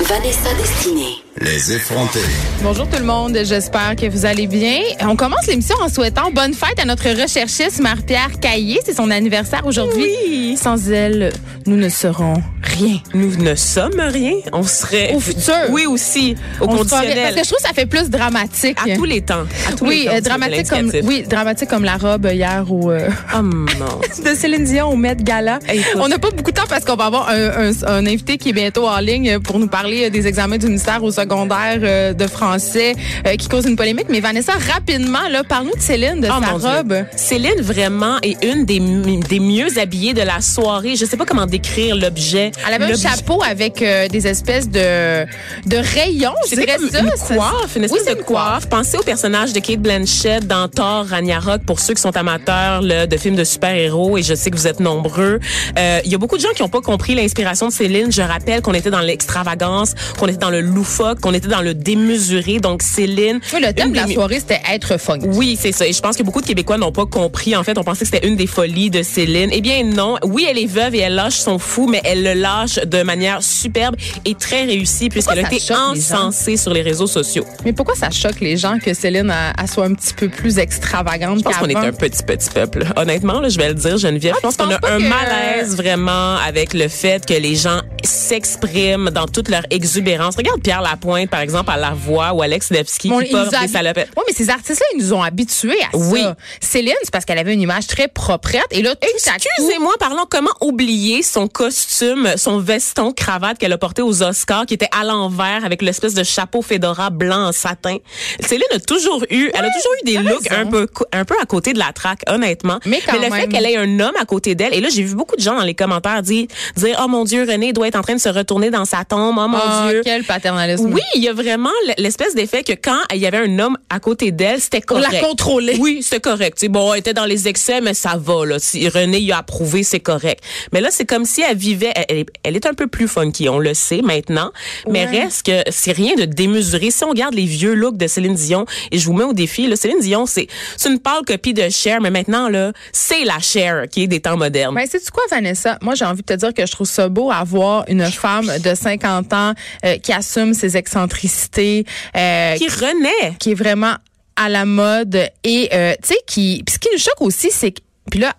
Vanessa Destinée. Les effrontés. Bonjour tout le monde, j'espère que vous allez bien. On commence l'émission en souhaitant bonne fête à notre recherchiste Marie-Pierre Caillé. C'est son anniversaire aujourd'hui. Oui. Sans elle, nous ne serons rien. Nous ne sommes rien. On serait. Au futur. Oui, aussi. Au On conditionnel. Parce que je trouve que ça fait plus dramatique. À tous les temps. À tous oui, les temps, euh, dramatique comme oui, dramatique comme la robe hier au euh, Oh non. de Céline Dion au Met Gala. Écoute. On n'a pas beaucoup de temps parce qu'on va avoir un, un- un invité qui est bientôt en ligne pour nous parler des examens du ministère au secondaire euh, de français euh, qui cause une polémique. Mais Vanessa, rapidement, là, parle-nous de Céline, de Oh sa mon Dieu. robe. Céline vraiment est une des, des mieux habillées de la soirée. Je sais pas comment décrire l'objet. Elle avait un chapeau avec euh, des espèces de, de rayons, je dirais comme ça. une Ça- coiffe, une Oui, espèce c'est de une coiffe. coiffe. Pensez au personnage de Kate Blanchett dans Thor Ragnarok pour ceux qui sont amateurs là, de films de super-héros et je sais que vous êtes nombreux. Euh, Il y a beaucoup de gens qui n'ont pas compris l'inspiration de Céline. Je rappelle qu'on était dans l'extravagance, qu'on était dans le loufoque, qu'on était dans le démesuré. Donc Céline, Oui, le thème de la soirée, c'était être funky. oui, c'est ça. Et je pense que beaucoup de Québécois n'ont pas compris. En fait, on pensait que c'était une des folies de Céline. Eh bien, non. Oui, elle est veuve et elle lâche son fou, mais elle le lâche de manière superbe et très réussie puisqu'elle a été encensée sur les réseaux sociaux. Mais pourquoi ça choque les gens que Céline elle, elle soit un petit peu plus extravagante Je pense qu'on est un petit, petit peuple. Honnêtement, là, je vais le dire, Geneviève. Ah, je pense qu'on a un que- malaise vraiment avec le fait que les gens s'expriment dans toute leur exubérance. Regarde Pierre Lapointe, par exemple, à la voix ou Alex Levski Bon, qui porte des salopettes. Oui, mais ces artistes-là, ils nous ont habitués à Oui. ça. Céline, c'est parce qu'elle avait une image très proprette. Et là. Excusez-moi, parlons comment oublier son costume, son veston cravate qu'elle a porté aux Oscars, qui était à l'envers avec l'espèce de chapeau fedora blanc en satin. Céline a toujours eu, elle a toujours eu des looks raison. un peu, un peu à côté de la traque, honnêtement. Mais quand le fait qu'elle ait un homme à côté d'elle, et là j'ai vu beaucoup de gens dans les commentaires dire, dire, oh mon Dieu, René doit être en train de se retourner dans sa tombe, oh mon Ah, Dieu. quel paternalisme. Oui, il y a vraiment l'espèce d'effet que quand il y avait un homme à côté d'elle, c'était correct. la contrôler. Oui, c'était correct. C'est bon, elle était dans les excès, mais ça va. Là. Si René y a approuvé, c'est correct. Mais là, c'est comme si elle vivait. Elle, elle est- un peu plus funky, on le sait maintenant. Mais Ouais. reste que c'est rien de démesuré. Si on regarde les vieux looks de Céline Dion, et je vous mets au défi, là, Céline Dion, c'est c'est une pâle copie de Cher, mais maintenant là, c'est la Cher qui est des temps modernes. Ben, sais-tu quoi, Vanessa? Moi, j'ai envie de te dire que je trouve ça beau avoir une femme de 50 ans euh, qui assume ses excentricités, euh, qui renaît. qui est vraiment à la mode et euh, tu sais qui puis ce qui nous choque aussi c'est que puis là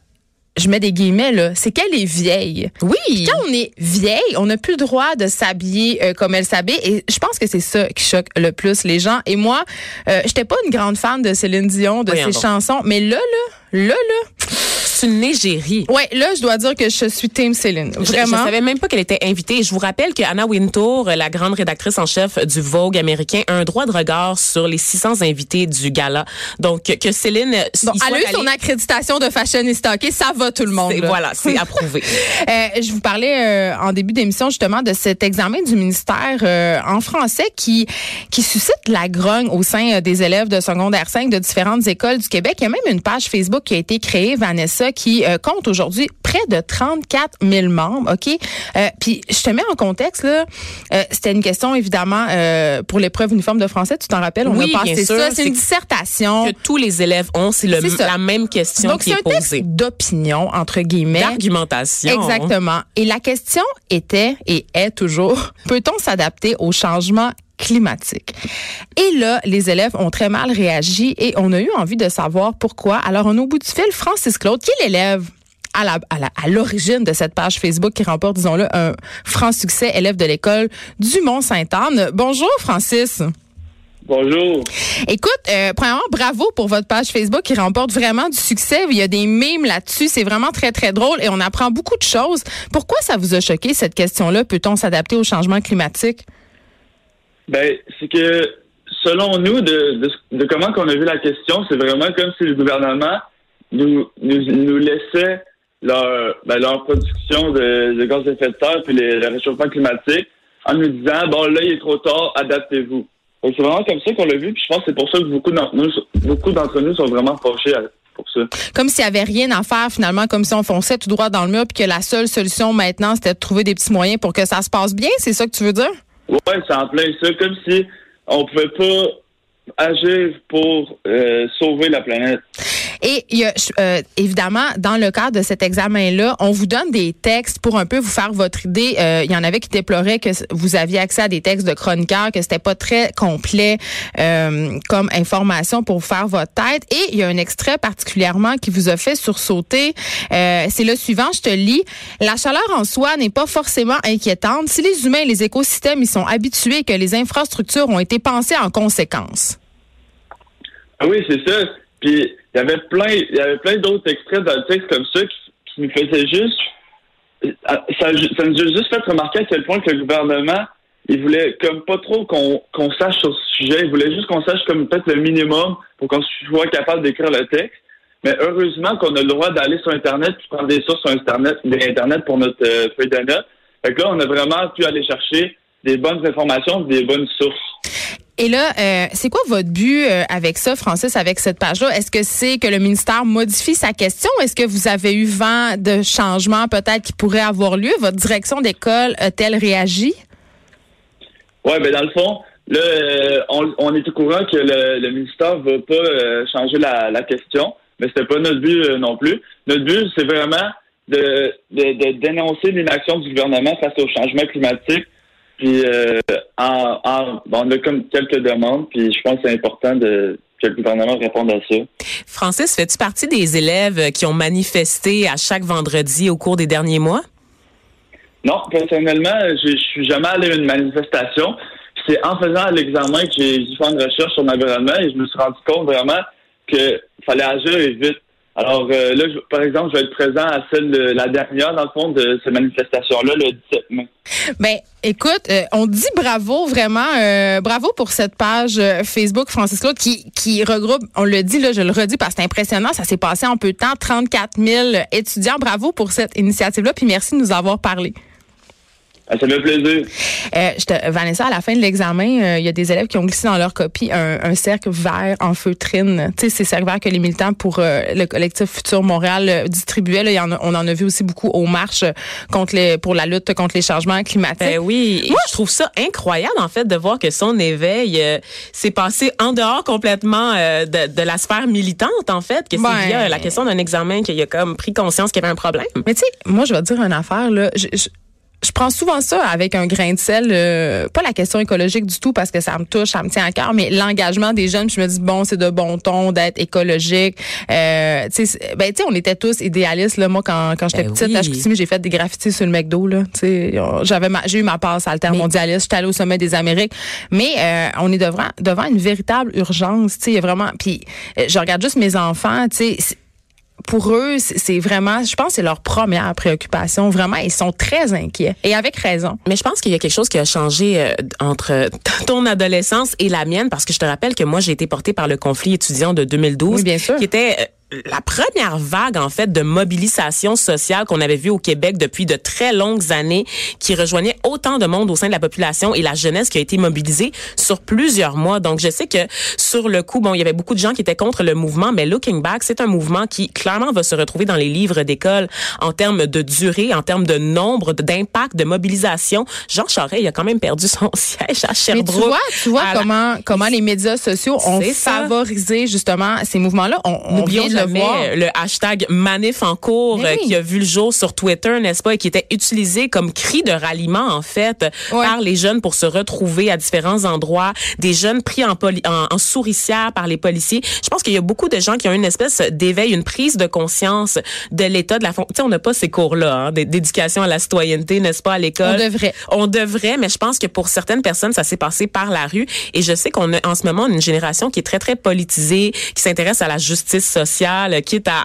je mets des guillemets là, c'est qu'elle est vieille. Oui. Quand on est vieille, on n'a plus le droit de s'habiller euh, comme elle s'habille et je pense que c'est ça qui choque le plus les gens. Et moi, euh, j'étais pas une grande fan de Céline Dion, de ses chansons, mais là là, là là, C'est une égérie. ouais, là je dois dire que je suis team Céline. Je- Vraiment. Je, savais même pas qu'elle était invitée. Je vous rappelle que Anna Wintour, la grande rédactrice en chef du Vogue américain, a un droit de regard sur les 600 invités du gala. Donc que Céline, Bon, il elle a eu son accréditation de fashionista, OK, ça va tout le monde. voilà, c'est approuvé. Euh, je vous parlais euh, en début d'émission justement de cet examen du ministère euh, en français qui qui suscite la grogne au sein euh, des élèves de secondaire 5 de différentes écoles du Québec. Il y a même une page Facebook qui a été créée, Vanessa, qui euh, compte aujourd'hui près de 34 000 membres. Ok, Euh, puis je te mets en contexte là. Euh, C'était une question évidemment pour l'épreuve uniforme de français. Tu t'en rappelles? On Oui, a passé bien sûr. ça. C'est une dissertation. que tous les élèves ont, c'est la même question Donc qui c'est est un texte posée. d'opinion entre guillemets. D'argumentation. Exactement. Et la question était et est toujours, peut-on s'adapter au changement climatique? Et là, les élèves ont très mal réagi et on a eu envie de savoir pourquoi. Alors, on a au bout du fil Francis Claude, qui est l'élève à la- à la- à l'origine de cette page Facebook qui remporte, disons-le, un franc succès, élève de l'école du Mont-Sainte-Anne. Bonjour, Francis. Bonjour. Écoute, euh, premièrement, bravo pour votre page Facebook qui remporte vraiment du succès. Il y a des mimes là-dessus. C'est vraiment très, très drôle et on apprend beaucoup de choses. Pourquoi ça vous a choqué, cette question-là? Peut-on s'adapter au changement climatique? Ben, c'est que selon nous, de, de, de comment qu'on a vu la question, c'est vraiment comme si le gouvernement nous, nous, nous laissait leur, ben, leur production de, de gaz à effet de serre puis les- le réchauffement climatique en nous disant bon là il est trop tard, adaptez-vous. Donc c'est vraiment comme ça qu'on l'a vu, puis je pense que c'est pour ça que beaucoup d'entre nous beaucoup d'entre nous sont vraiment fâchés à- pour ça. Comme s'il y avait rien à faire finalement, comme si on fonçait tout droit dans le mur, puis que la seule solution maintenant, c'était de trouver des petits moyens pour que ça se passe bien. C'est ça que tu veux dire? Ouais, c'est en plein ça, comme si on pouvait pas agir pour euh, sauver la planète. Et y a, euh, évidemment, dans le cadre de cet examen-là, on vous donne des textes pour un peu vous faire votre idée. Euh, il y en avait qui déploraient que vous aviez accès à des textes de chroniqueurs, que c'était pas très complet euh, comme information pour faire votre tête. Et il y a un extrait particulièrement qui vous a fait sursauter. C'est le suivant, je te lis. La chaleur en soi n'est pas forcément inquiétante si les humains et les écosystèmes y sont habitués que les infrastructures ont été pensées en conséquence. Ah oui, c'est ça. Puis il y avait plein, il y avait plein d'autres extraits dans le texte comme ça qui, nous faisaient juste, ça, ça nous a juste fait remarquer à quel point que le gouvernement, il voulait comme pas trop qu'on sache sur ce sujet. Il voulait juste qu'on sache comme peut-être le minimum pour qu'on soit capable d'écrire le texte. Mais heureusement qu'on a le droit d'aller sur Internet et prendre des sources sur Internet, Internet pour notre euh, feuille de notes. Fait que là, on a vraiment pu aller chercher des bonnes informations, des bonnes sources. Et là, euh, c'est quoi votre but euh, avec ça, Francis, avec cette page-là? Est-ce que c'est que le ministère modifie sa question? Est-ce que vous avez eu vent de changements peut-être qui pourraient avoir lieu? Votre direction d'école a-t-elle réagi? Oui, ben dans le fond, là, euh, on, est au courant que le, ministère ne va pas changer la, question, mais c'était pas notre but non plus. Notre but, c'est vraiment de, de dénoncer l'inaction du gouvernement face au changement climatique puis euh, en, on a comme quelques demandes, puis je pense que c'est important de que le gouvernement réponde à ça. Francis, fais-tu partie des élèves qui ont manifesté à chaque vendredi au cours des derniers mois? Non, personnellement, je suis jamais allé à une manifestation. C'est en faisant l'examen que j'ai fait une recherche sur l'environnement et je me suis rendu compte vraiment qu'il fallait agir vite. Alors euh, là, par exemple, je vais être présent à celle de la dernière, dans le fond, de cette manifestation-là, le 17 mai. Ben, écoute, euh, on dit bravo, vraiment, euh, bravo pour cette page Facebook Francis Claude qui, qui regroupe, on le dit, là, je le redis parce que c'est impressionnant, ça s'est passé en peu de temps, 34 000 étudiants. Bravo pour cette initiative-là, puis merci de nous avoir parlé. Ah, ça fait plaisir. Euh, je te, Vanessa, à la fin de l'examen, euh, il y a des élèves qui ont glissé dans leur copie un, un cercle vert en feutrine. Tu sais, ces cercles verts que les militants pour euh, le collectif Futur Montréal euh, distribuaient. Là, y en a, on en a vu aussi beaucoup aux marches contre les, pour la lutte contre les changements climatiques. Ben oui, Moi, je trouve ça incroyable en fait de voir que son éveil s'est passé en dehors complètement de, de, la sphère militante en fait, que c'est ben, via la question d'un examen qu'il a comme pris conscience qu'il y avait un problème. Mais tu sais, moi je vais te dire une affaire là. je, je prends souvent ça avec un grain de sel, euh, pas la question écologique du tout parce que ça me touche, ça me tient à cœur, mais l'engagement des jeunes. Je me dis bon, c'est de bon ton d'être écologique. Euh, tu sais, ben tu sais, on était tous idéalistes là. Moi, quand, quand j'étais ben petite, à Chicoutimi, j'ai fait des graffitis sur le McDo là. Tu sais, j'avais j'ai eu ma passe altermondialiste. J'étais allée au sommet des Amériques, mais euh, on est devant devant une véritable urgence. Tu sais, il y a vraiment. Puis je regarde juste mes enfants. Tu sais pour eux, c'est vraiment, je pense, c'est leur première préoccupation. Vraiment, ils sont très inquiets et avec raison. Mais je pense qu'il y a quelque chose qui a changé euh, entre ton adolescence et la mienne, parce que je te rappelle que moi, j'ai été portée par le conflit étudiant de 2012, bien sûr. qui était euh, la première vague en fait de mobilisation sociale qu'on avait vue au Québec depuis de très longues années qui rejoignait autant de monde au sein de la population et la jeunesse qui a été mobilisée sur plusieurs mois. Donc je sais que sur le coup bon, il y avait beaucoup de gens qui étaient contre le mouvement mais looking back, c'est un mouvement qui clairement va se retrouver dans les livres d'école en termes de durée, en termes de nombre, d'impact, de mobilisation. Jean Charest, il a quand même perdu son siège à Sherbrooke. Mais tu vois, tu vois comment comment les médias sociaux ont favorisé justement ces mouvements-là. On, on le hashtag manif en cours euh, qui a vu le jour sur Twitter, n'est-ce pas, et qui était utilisé comme cri de ralliement en fait par les jeunes pour se retrouver à différents endroits, des jeunes pris en, en, souricière par les policiers. Je pense qu'il y a beaucoup de gens qui ont une espèce d'éveil, une prise de conscience de l'état de la. Tu sais, on n'a pas ces cours-là hein, d'éducation à la citoyenneté, n'est-ce pas, à l'école? On devrait. On devrait, mais je pense que pour certaines personnes, ça s'est passé par la rue. Et je sais qu'on a en ce moment une génération qui est très très politisée, qui s'intéresse à la justice sociale quitte à,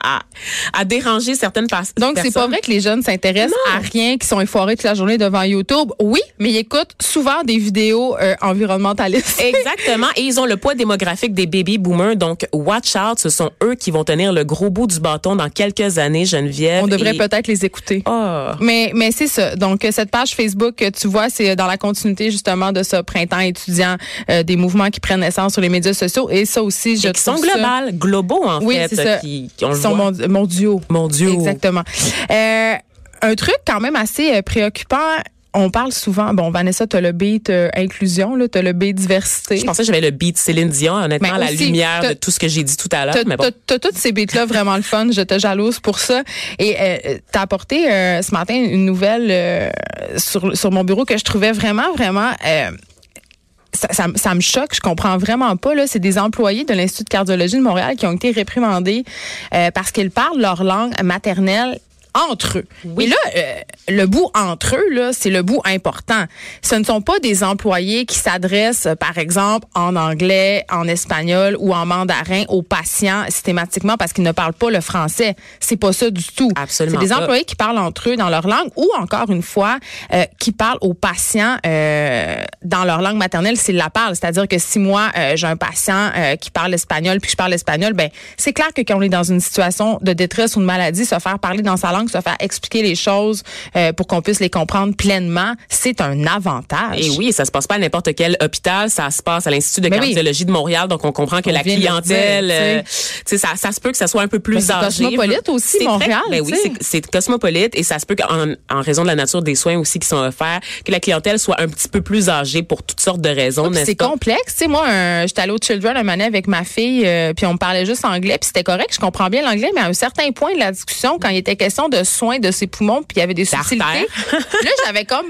à, déranger certaines personnes. Donc, c'est pas vrai que les jeunes s'intéressent à rien, qui sont effoirés toute la journée devant YouTube. Oui, mais ils écoutent souvent des vidéos euh, environnementalistes. Exactement. Et ils ont le poids démographique des baby boomers. Donc, watch out. Ce sont eux qui vont tenir le gros bout du bâton dans quelques années, Geneviève. On devrait peut-être les écouter. Oh. Mais, mais c'est ça. Donc, cette page Facebook que tu vois, c'est dans la continuité, justement, de ce printemps étudiant, euh, des mouvements qui prennent naissance sur les médias sociaux. Et ça aussi, je et qui sont globales, globaux, en oui, fait ça. Qui, qui- on sont voit. mondi- mondiaux. mondiaux. Exactement. Euh, un truc quand même assez euh, préoccupant. On parle souvent, bon, Vanessa, tu as le beat euh, inclusion, tu as le beat diversité. Je pensais que j'avais le beat Céline Dion, honnêtement, Mais à la lumière t'as- de tout ce que j'ai dit tout à l'heure. T'as bon. t'as- t'as tous ces beats-là vraiment le fun. Je te jalouse pour ça. Et euh, t'as apporté euh, ce matin une nouvelle euh, sur, sur mon bureau que je trouvais vraiment, vraiment... ça, ça, ça me choque, je comprends vraiment pas. Là, c'est des employés de l'Institut de cardiologie de Montréal qui ont été réprimandés euh, parce qu'ils parlent leur langue maternelle entre eux. Et là, euh, le bout entre eux, là, c'est le bout important. Ce ne sont pas des employés qui s'adressent, euh, par exemple, en anglais, en espagnol ou en mandarin aux patients systématiquement parce qu'ils ne parlent pas le français. C'est pas ça du tout. Absolument C'est des pas. employés qui parlent entre eux dans leur langue ou encore une fois euh, qui parlent aux patients euh, dans leur langue maternelle s'ils la parlent. C'est-à-dire que si moi j'ai un patient qui parle espagnol puis je parle espagnol, ben c'est clair que quand on est dans une situation de détresse ou de maladie, se faire parler dans sa langue, se faire expliquer les choses euh, pour qu'on puisse les comprendre pleinement, c'est un avantage. Et oui, ça se passe pas à n'importe quel hôpital, ça se passe à l'Institut de Ben oui. cardiologie de Montréal, donc on comprend que On la clientèle, dire, euh, tu sais, ça, ça se peut que ça soit un peu Ben, plus c'est âgé. cosmopolite aussi, C'est Montréal, très- ben oui, sais. c'est- c'est cosmopolite et ça se peut qu'en en raison de la nature des soins aussi qui sont offerts, que la clientèle soit un petit peu plus âgée pour toutes sortes de raisons, n'est-ce C'est complexe. Tu sais, moi, j'étais allée au Children un moment avec ma fille, euh, puis on me parlait juste anglais, puis c'était correct, je comprends bien l'anglais, mais à un certain point de la discussion, quand il était question de soins de ses poumons, puis il y avait des subtilités, là, j'avais comme,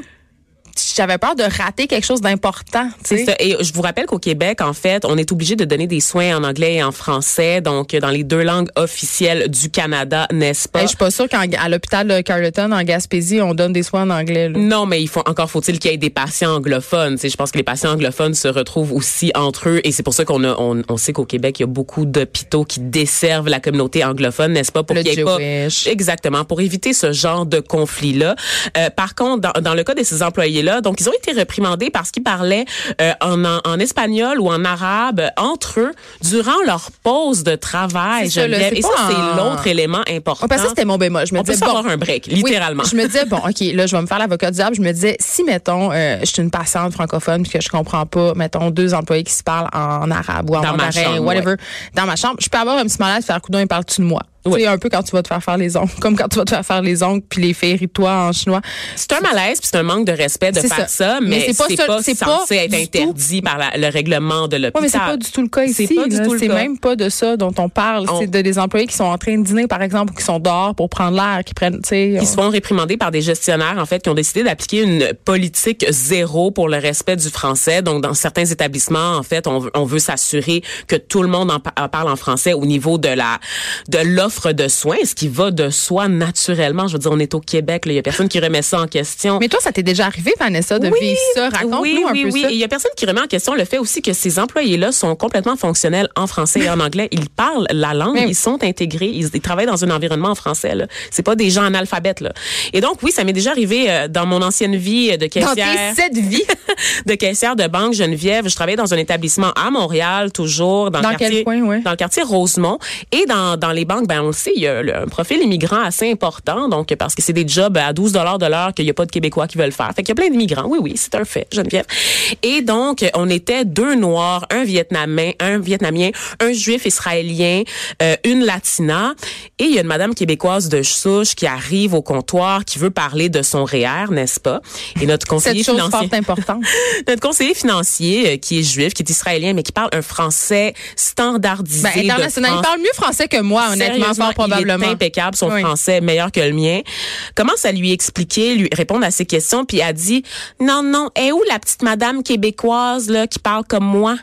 j'avais peur de rater quelque chose d'important. C'est ça. Et je vous rappelle qu'au Québec, en fait, on est obligé de donner des soins en anglais et en français, donc dans les deux langues officielles du Canada, n'est-ce pas? Hey, je suis pas sûre qu'à l'hôpital de Carleton, en Gaspésie, on donne des soins en anglais. là. Non, mais il faut encore faut-il qu'il y ait des patients anglophones. Je pense que les patients anglophones se retrouvent aussi entre eux, et c'est pour ça qu'on on, on sait qu'au Québec, il y a beaucoup d'hôpitaux qui desservent la communauté anglophone, n'est-ce pas, pour qu'il y ait pas exactement pour éviter ce genre de conflit-là. Euh, par contre, dans, dans le cas de ces employés-là, donc ils ont été réprimandés parce qu'ils parlaient euh, en, en, en espagnol ou en arabe entre eux durant leur pause de travail. Ça, là, et ça, c'est l'autre élément important. Parce que c'était mon bémol. Je me on peut disais, se bon, avoir un break, Oui, littéralement. je me disais, bon, OK, là, je vais me faire l'avocat du diable. Je me disais, si, mettons, euh, je suis une patiente francophone puis que je comprends pas, mettons, deux employés qui se parlent en arabe ou en Dans ma mandarin, chambre, whatever, dans ma chambre, je peux avoir un petit malade faire coudon et parle-tu de moi? Oui. Tu sais, un peu quand tu vas te faire faire les ongles, comme quand tu vas te faire faire les ongles puis les faire toi en chinois. C'est un malaise puis c'est un manque de respect de C'est faire ça. ça, mais, Mais c'est pas c'est ça- pas, c'est pas censé être tout- interdit par la- le règlement de l'hôpital. Oui, mais c'est pas du tout le cas C'est ici. C'est même pas de ça dont on parle. On- C'est de des employés qui sont en train de dîner, par exemple, ou qui sont dehors pour prendre l'air, qui prennent, tu sais. Qui se font réprimander par des gestionnaires, en fait, qui ont décidé d'appliquer une politique zéro pour le respect du français. Donc, dans certains établissements, en fait, on, veut- on veut s'assurer que tout le monde en parle en français au niveau de la de l'offre de soins, ce qui va de soi naturellement? Je veux dire, on est au Québec, il y a personne qui remet ça en question. Mais toi, ça t'est déjà arrivé, Vanessa, de vivre ça? Raconte-nous oui, un oui, peu oui. il y a personne qui remet en question le fait aussi que ces employés-là sont complètement fonctionnels en français et en anglais. Ils parlent la langue, Oui. ils sont intégrés, ils, ils travaillent dans un environnement en français. Là. C'est pas des gens analphabètes. Là. Et donc, oui, ça m'est déjà arrivé euh, dans mon ancienne vie de Dans caissière. tes sept vies? de caissière de banque Geneviève. Je travaillais dans un établissement à Montréal, toujours dans, Dans le quel quartier, coin, ouais? dans le quartier Rosemont. Et dans, dans les banques, ben on le sait, il y a un profil immigrant assez important, donc parce que c'est des jobs à 12 dollars de l'heure qu'il n'y a pas de Québécois qui veulent faire. Fait qu'il y a plein d'immigrants. Oui, oui, c'est un fait, Geneviève. Et donc, on était deux Noirs, un Vietnamien, un Vietnamien, un Juif israélien, euh, une Latina. Et il y a une Madame québécoise de souche qui arrive au comptoir, qui veut parler de son REER, n'est-ce pas? Et notre conseiller Cette chose financier importante. notre conseiller financier euh, qui est juif, qui est israélien, mais qui parle un français standardisé. Ben, international. de Il parle mieux français que moi, honnêtement, Fort probablement. Il est impeccable, son Oui. français meilleur que le mien. Commence à lui expliquer, lui répondre à ses questions, puis a dit non non, est où la petite madame québécoise là qui parle comme moi?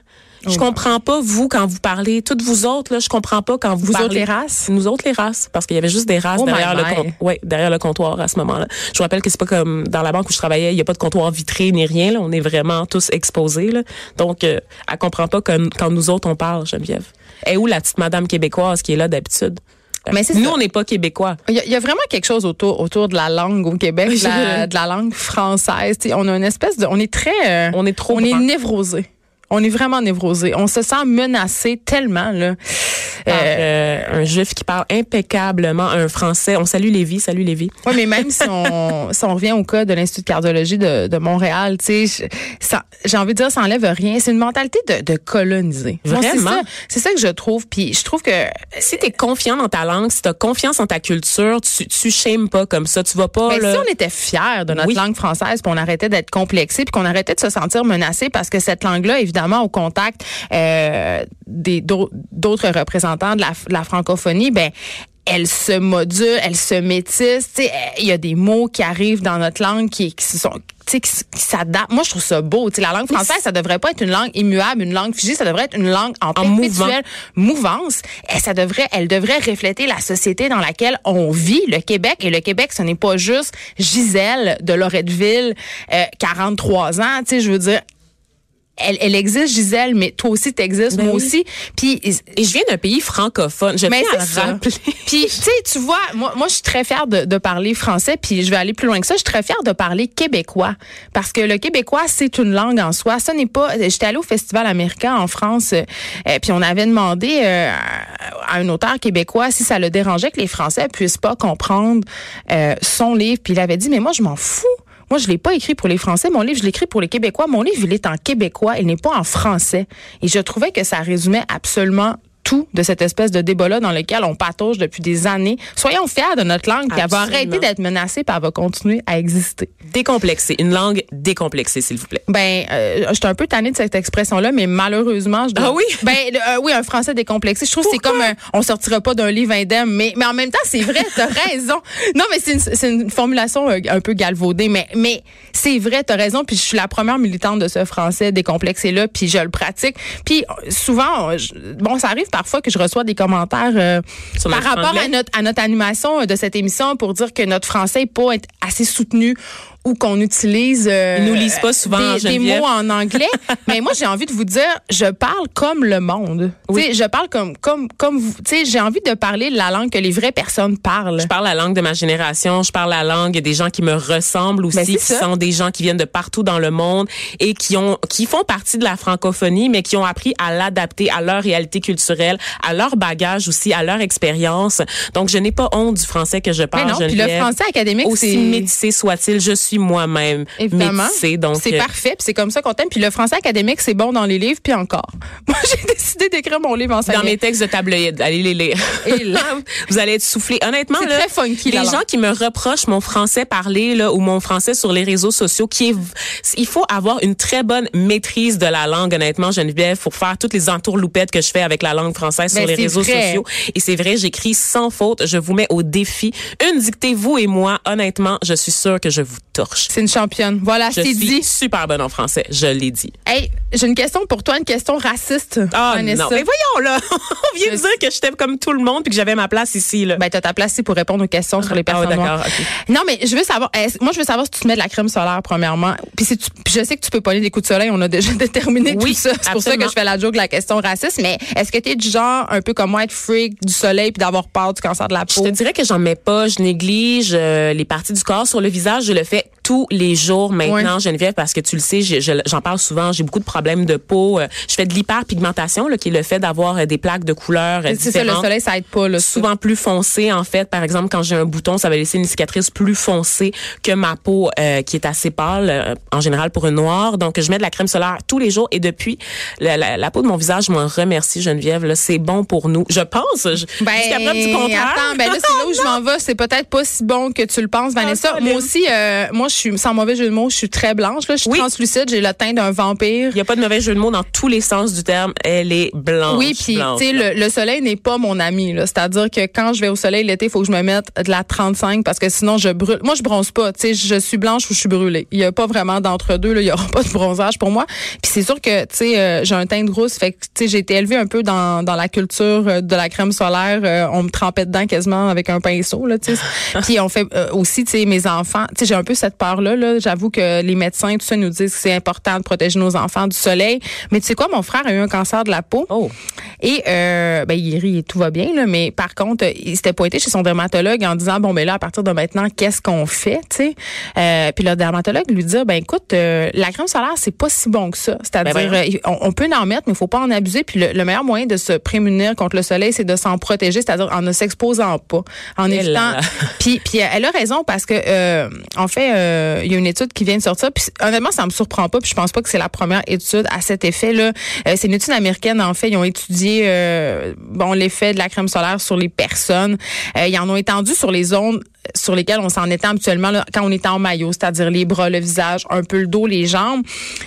Je Oh. comprends pas vous quand vous parlez, toutes vous autres là, je comprends pas quand vous, Vous parlez. autres, les races? Nous autres les races, parce qu'il y avait juste des races Oh derrière le comptoir. Ouais, derrière le comptoir à ce moment-là. Je vous rappelle que c'est pas comme dans la banque où je travaillais, il y a pas de comptoir vitré ni rien. Là. On est vraiment tous exposés. Là. Donc, euh, elle comprend pas quand, quand nous autres on parle, Geneviève. Et où la petite madame québécoise qui est là d'habitude? Mais Nous, ça. on n'est pas québécois. Il y, a, il y a vraiment quelque chose autour autour de la langue au Québec, de la, de la langue française. On a une espèce de, on est très, euh, On est trop on est névrosé. On est vraiment névrosé. On se sent menacé tellement là. Euh, un juif qui parle impeccablement un français. On salue Lévi, salut Lévi. Oui, mais même si on, si on revient au cas de l'Institut de cardiologie de, de Montréal, tu sais, j'ai envie de dire, ça enlève rien. C'est une mentalité de, de coloniser. Moi, c'est Vraiment? ça- C'est ça, que je trouve. Puis je trouve que Si t'es confiant dans ta langue, si t'as confiance en ta culture, tu, tu shames pas comme ça. Tu vas pas, Ben, là. si on était fiers de notre Oui. langue française, puis on arrêtait d'être complexé, puis qu'on arrêtait de se sentir menacé, parce que cette langue-là, évidemment, au contact euh, des d'au- d'autres représentants de la, de la francophonie, ben elle se module, elle se métisse. Il y a des mots qui arrivent dans notre langue qui, qui sont qui, qui s'adaptent. Moi, je trouve ça beau. Tu sais, la langue française, ça devrait pas être une langue immuable, une langue figée. Ça devrait être une langue en, En perpétuelle mouvance. Et ça devrait, elle devrait refléter la société dans laquelle on vit, le Québec. Et le Québec, ce n'est pas juste Gisèle de Loretteville, euh, 43 ans. Tu sais, je veux dire, elle, elle existe, Gisèle, mais toi aussi, t'existes, Ben moi oui. aussi. Puis, Et je viens d'un pays francophone. Je mais tiens à le rappeler. Puis, tu sais, tu vois, moi, moi, je suis très fière de, de parler français, puis je vais aller plus loin que ça. Je suis très fière de parler québécois, parce que le québécois, c'est une langue en soi. Ça n'est pas. J'étais allée au festival américain en France, euh, puis on avait demandé euh, à un auteur québécois si ça le dérangeait que les Français puissent pas comprendre euh, son livre, puis il avait dit, mais moi, je m'en fous. Moi, je l'ai pas écrit pour les Français. Mon livre, je l'ai écrit pour les Québécois. Mon livre, il est en québécois. Il n'est pas en français. Et je trouvais que ça résumait absolument tout de cette espèce de débat-là dans lequel on patauge depuis des années. Soyons fiers de notre langue, elle va arrêter d'être menacée, puis elle va continuer à exister. Décomplexé. Une langue décomplexée, s'il vous plaît. Ben, euh, je suis un peu tannée de cette expression-là, mais malheureusement, je dois... Ah oui? Ben, euh, oui, un français décomplexé. Je trouve que c'est comme un, on sortira pas d'un livre indemne, mais, mais en même temps, c'est vrai, t'as raison. Non, mais c'est une, formulation euh, un peu galvaudée, mais, mais c'est vrai, t'as raison, puis je suis la première militante de ce français décomplexé-là, puis je le pratique. Puis souvent, je- bon, ça arrive parfois que je reçois des commentaires euh, par rapport anglais? à notre, à notre animation euh, de cette émission pour dire que notre français n'est pas être assez soutenu ou qu'on utilise euh, Ils nous lisent pas souvent, des, des mots en anglais. Mais moi, j'ai envie de vous dire, je parle comme le monde. Oui. Je parle comme comme comme vous. Tu sais, j'ai envie de parler la langue que les vraies personnes parlent. Je parle la langue de ma génération, je parle la langue des gens qui me ressemblent aussi, Ben, c'est qui ça. sont des gens qui viennent de partout dans le monde et qui ont qui font partie de la francophonie mais qui ont appris à l'adapter à leur réalité culturelle, à leur bagage aussi, à leur expérience. Donc je n'ai pas honte du français que je Mais parle, non, puis le français académique, aussi métissé soit-il, je suis moi-même métissée donc c'est euh, parfait, puis c'est comme ça qu'on t'aime. Puis le français académique, c'est bon dans les livres, puis encore. Moi, j'ai décidé d'écrire mon livre en dans mes textes de tabloïd, allez les lire. Et là? vous allez être soufflé. Honnêtement, là, très funky, les gens qui me reprochent mon français parlé là ou mon français sur les réseaux sociaux, qui est, il faut avoir une très bonne maîtrise de la langue. Honnêtement, Geneviève, pour faire toutes les entourloupettes que je fais avec la langue française Ben, sur les c'est réseaux vrai. sociaux. Et c'est vrai, j'écris sans faute. Je vous mets au défi. Une dictée, vous et moi. Honnêtement, je suis sûre que je vous torche. C'est une championne. Voilà, Je c'est suis dit. super bonne en français. Je l'ai dit. Hey, j'ai une question pour toi, une question raciste. Ah Vanessa. non, mais voyons là, on vient de Je- dire que j'étais comme tout le monde puis que j'avais ma place ici là. Ben, t'as ta place ici pour répondre aux questions sur les Ah, personnes d'accord, noires. ok. Non, mais je veux savoir, moi, je veux savoir si tu te mets de la crème solaire, premièrement. Puis, si tu, puis je sais que tu peux pas aller des coups de soleil, on a déjà déterminé Oui, tout ça. C'est pour ça que je fais la joke de la question raciste. Mais est-ce que tu es du genre, un peu comme moi, être freak du soleil puis d'avoir peur du cancer de la Je peau? te dirais que j'en mets pas, je néglige euh, les parties du corps sur le visage, je le fais tous les jours maintenant, Geneviève, parce que tu le sais, je- je- j'en parle souvent, j'ai beaucoup de problèmes de peau. euh, Je fais de l'hyperpigmentation, qui est le fait d'avoir euh, des plaques de couleurs euh, C'est ça, le différentes. soleil, ça aide pas, là. souvent plus foncé en fait par exemple quand j'ai un bouton ça va laisser une cicatrice plus foncée que ma peau euh, qui est assez pâle euh, en général pour une noire donc je mets de la crème solaire tous les jours et depuis la, la- la peau de mon visage je m'en remercie Geneviève là c'est bon pour nous je pense je, jusqu'à preuve du contraire Attends, ben là, c'est là où je m'en vais. C'est peut-être pas si bon que tu le penses, Vanessa. Colin. moi aussi, euh, moi, je suis, sans mauvais jeu de mots, je suis très blanche, là. Je suis Oui. translucide, j'ai le teint d'un vampire. il y a pas de mauvais jeu de mots dans tous les sens du terme elle est blanche Oui, puis tu sais le, le soleil n'est pas mon ami là, c'est-à-dire que quand je vais au soleil l'été, il faut que je me mette de la 35 parce que sinon je brûle. Moi je bronze pas, tu sais, je suis blanche ou je suis brûlée. Il y a pas vraiment d'entre deux là, il y aura pas de bronzage pour moi. Puis c'est sûr que tu sais euh, j'ai un teint de rousse, fait que tu sais j'ai été élevée un peu dans, dans la culture euh, de la crème solaire, Euh, on me trempait dedans quasiment avec un pinceau là, tu sais. Puis on fait euh, aussi tu sais mes enfants, tu sais j'ai un peu cette -là, J'avoue que les médecins, tout ça, nous disent que c'est important de protéger nos enfants du soleil. Mais tu sais quoi, mon frère a eu un cancer de la peau. Oh. Et euh, ben, il rit, tout va bien, là, mais par contre, il s'était pointé chez son dermatologue en disant, bon, ben là, à partir de maintenant, qu'est-ce qu'on fait, sais? Euh, puis le dermatologue lui dit, ben écoute, euh, la crème solaire, c'est pas si bon que ça. C'est-à-dire, Ben on, on peut en mettre, mais il faut pas en abuser. Puis le, le meilleur moyen de se prémunir contre le soleil, c'est de s'en protéger, c'est-à-dire en ne s'exposant pas, en Eh évitant. Puis, puis elle a raison parce que en fait, euh, il y a une étude qui vient de sortir. Honnêtement, ça me surprend pas. Puis je pense pas que c'est la première étude à cet effet là. Euh, c'est une étude américaine en fait. Ils ont étudié euh, bon l'effet de la crème solaire sur les personnes. Ils en ont étendu sur les zones sur lesquelles on s'en était habituellement là, quand on était en maillot, c'est-à-dire les bras, le visage, un peu le dos, les jambes.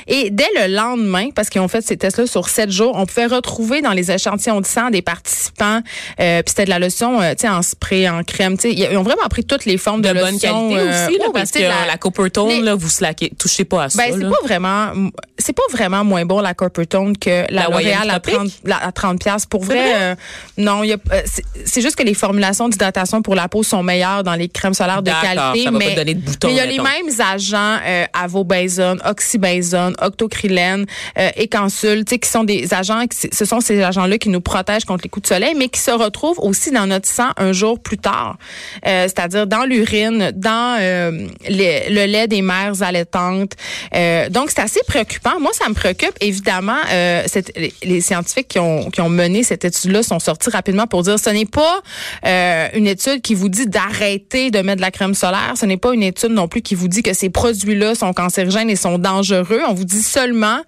Et dès le lendemain, parce qu'ils ont fait ces tests-là sur sept jours, on pouvait retrouver dans les échantillons de sang des participants, euh, puis c'était de la lotion, euh, tu sais, en spray, en crème, tu sais, ils ont vraiment pris toutes les formes de, De bonne lotion. qualité euh, aussi, là, parce que la, la- Coppertone, là, vous slackez, touchez pas à ça. ben, c'est pas vraiment, c'est pas vraiment moins bon la Coppertone que la, La L'Oréal à Tropic? 30, la- à 30 pièces. Pour vrai, vrai? euh, non, il y a, euh, c'est- c'est juste que les formulations d'hydratation pour la peau sont meilleures dans les crèmes solaires de qualité. ça va pas mais te donner de boutons, mais il y a mettons. les mêmes agents, euh, avobenzone, oxybenzone, octocrylène, euh, tu sais, qui sont des agents, ce sont ces agents-là qui nous protègent contre les coups de soleil, mais qui se retrouvent aussi dans notre sang un jour plus tard. Euh, c'est-à-dire dans l'urine, dans euh, les- le lait des mères allaitantes. Euh, donc, c'est assez préoccupant. Moi, ça me préoccupe. Évidemment, euh, les, les scientifiques qui ont, qui ont mené cette étude-là sont sortis rapidement pour dire ce n'est pas euh, une étude qui vous dit d'arrêter de mettre de la crème solaire. Ce n'est pas une étude non plus qui vous dit que ces produits-là sont cancérigènes et sont dangereux. On vous dit seulement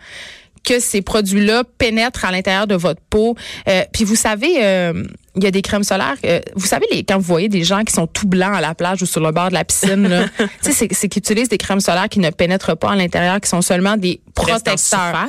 que ces produits-là pénètrent à l'intérieur de votre peau. Euh, puis vous savez, euh, il y a des crèmes solaires. euh, vous savez, les, quand vous voyez des gens qui sont tout blancs à la plage ou sur le bord de la piscine, c'est, c'est qu'ils utilisent des crèmes solaires qui ne pénètrent pas à l'intérieur, qui sont seulement des protecteurs.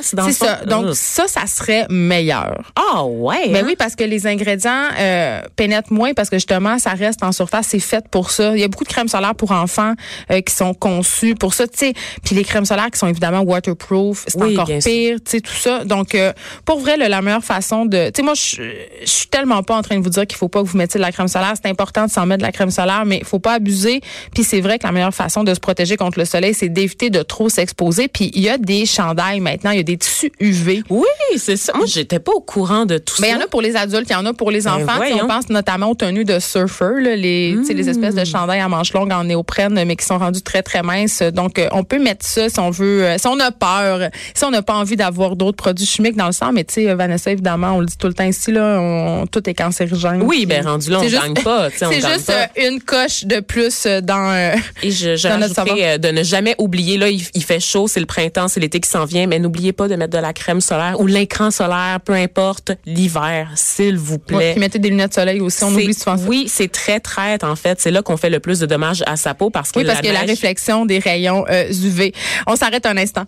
C'est ça. Donc ça, ça serait meilleur. Ah ouais. Ben hein? oui, parce que les ingrédients euh, pénètrent moins parce que justement, ça reste en surface, c'est fait pour ça. Il y a beaucoup de crèmes solaires pour enfants euh, qui sont conçues pour ça, tu sais. Puis les crèmes solaires qui sont évidemment waterproof, c'est Oui, encore pire, tu sais, tout ça. Donc, euh, pour vrai, la meilleure façon de... Tu sais, moi, je suis tellement pas en train de vous dire qu'il faut pas que vous mettiez de la crème solaire. C'est important de s'en mettre de la crème solaire, mais il faut pas abuser. Puis c'est vrai que la meilleure façon de se protéger contre le soleil, c'est d'éviter de trop s'exposer. Puis il y a des chandails maintenant, il y a des tissus UV. Oui, c'est ça. Moi, j'étais pas au courant de tout Ben, il y ça. en a pour les adultes, il y en a pour les Ben, enfants. On pense notamment aux tenues de surfeurs, là, les, espèces de chandails à manches longues en néoprène, mais qui sont rendus très, très minces. Donc, euh, on peut mettre ça si on veut, euh, si on a peur, si on n'a pas envie d'avoir d'autres produits chimiques dans le sang. Mais tu sais, euh, Vanessa, évidemment, on le dit tout le temps ici, là, on- tout est Oui, ben rendu là, on ne gagne pas. C'est juste pas. euh, une coche de plus euh, dans... euh, Et je, je dans notre de ne jamais oublier, là, il, il fait chaud, c'est le printemps, c'est l'été qui s'en vient, mais n'oubliez pas de mettre de la crème solaire ou l'écran solaire, peu importe, l'hiver, s'il vous ouais, plaît. puis mettez des lunettes de soleil aussi, on oublie souvent ça. Oui, c'est très traite, en fait. C'est là qu'on fait le plus de dommages à sa peau parce que Oui, parce que la neige- réflexion des rayons euh, UV. On s'arrête un instant.